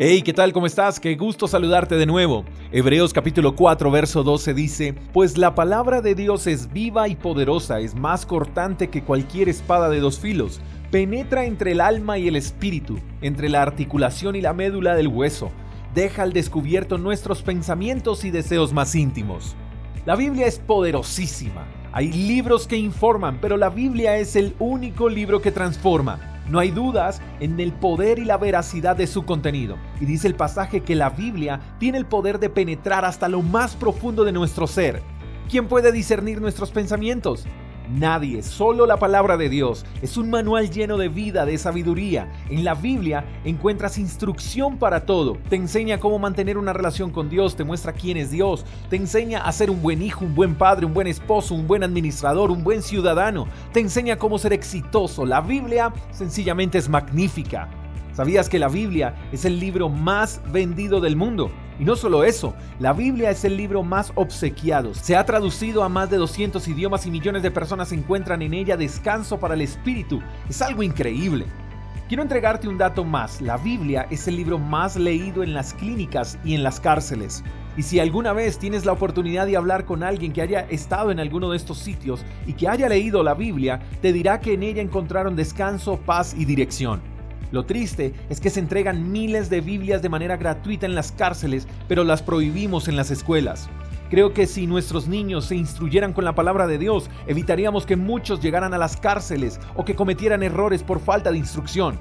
Hey, ¿qué tal? ¿Cómo estás? Qué gusto saludarte de nuevo. Hebreos capítulo 4, verso 12 dice, Pues la palabra de Dios es viva y poderosa, es más cortante que cualquier espada de dos filos, penetra entre el alma y el espíritu, entre la articulación y la médula del hueso, deja al descubierto nuestros pensamientos y deseos más íntimos. La Biblia es poderosísima. Hay libros que informan, pero la Biblia es el único libro que transforma. No hay dudas en el poder y la veracidad de su contenido. Y dice el pasaje que la Biblia tiene el poder de penetrar hasta lo más profundo de nuestro ser. ¿Quién puede discernir nuestros pensamientos? Nadie, solo la palabra de Dios. Es un manual lleno de vida, de sabiduría. En la Biblia encuentras instrucción para todo. Te enseña cómo mantener una relación con Dios, te muestra quién es Dios, te enseña a ser un buen hijo, un buen padre, un buen esposo, un buen administrador, un buen ciudadano. Te enseña cómo ser exitoso. La Biblia sencillamente es magnífica. ¿Sabías que la Biblia es el libro más vendido del mundo? Y no solo eso, la Biblia es el libro más obsequiado. Se ha traducido a más de 200 idiomas y millones de personas encuentran en ella descanso para el espíritu. Es algo increíble. Quiero entregarte un dato más. La Biblia es el libro más leído en las clínicas y en las cárceles. Y si alguna vez tienes la oportunidad de hablar con alguien que haya estado en alguno de estos sitios y que haya leído la Biblia, te dirá que en ella encontraron descanso, paz y dirección. Lo triste es que se entregan miles de Biblias de manera gratuita en las cárceles, pero las prohibimos en las escuelas. Creo que si nuestros niños se instruyeran con la palabra de Dios, evitaríamos que muchos llegaran a las cárceles o que cometieran errores por falta de instrucción.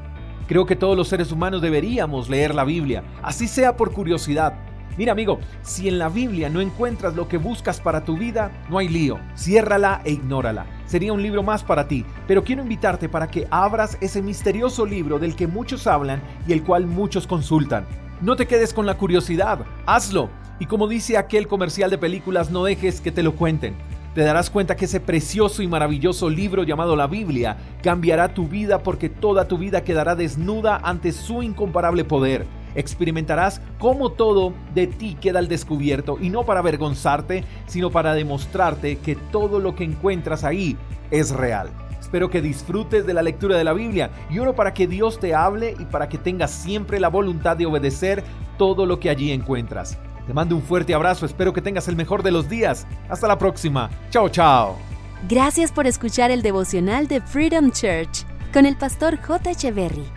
Creo que todos los seres humanos deberíamos leer la Biblia, así sea por curiosidad, Mira amigo, si en la Biblia no encuentras lo que buscas para tu vida, no hay lío. Ciérrala e ignórala. Sería un libro más para ti, pero quiero invitarte para que abras ese misterioso libro del que muchos hablan y el cual muchos consultan. No te quedes con la curiosidad, hazlo. Y como dice aquel comercial de películas, no dejes que te lo cuenten. Te darás cuenta que ese precioso y maravilloso libro llamado la Biblia cambiará tu vida porque toda tu vida quedará desnuda ante su incomparable poder experimentarás cómo todo de ti queda al descubierto y no para avergonzarte, sino para demostrarte que todo lo que encuentras ahí es real. Espero que disfrutes de la lectura de la Biblia y oro para que Dios te hable y para que tengas siempre la voluntad de obedecer todo lo que allí encuentras. Te mando un fuerte abrazo, espero que tengas el mejor de los días. Hasta la próxima. Chao, chao. Gracias por escuchar el devocional de Freedom Church con el pastor J. Echeverry.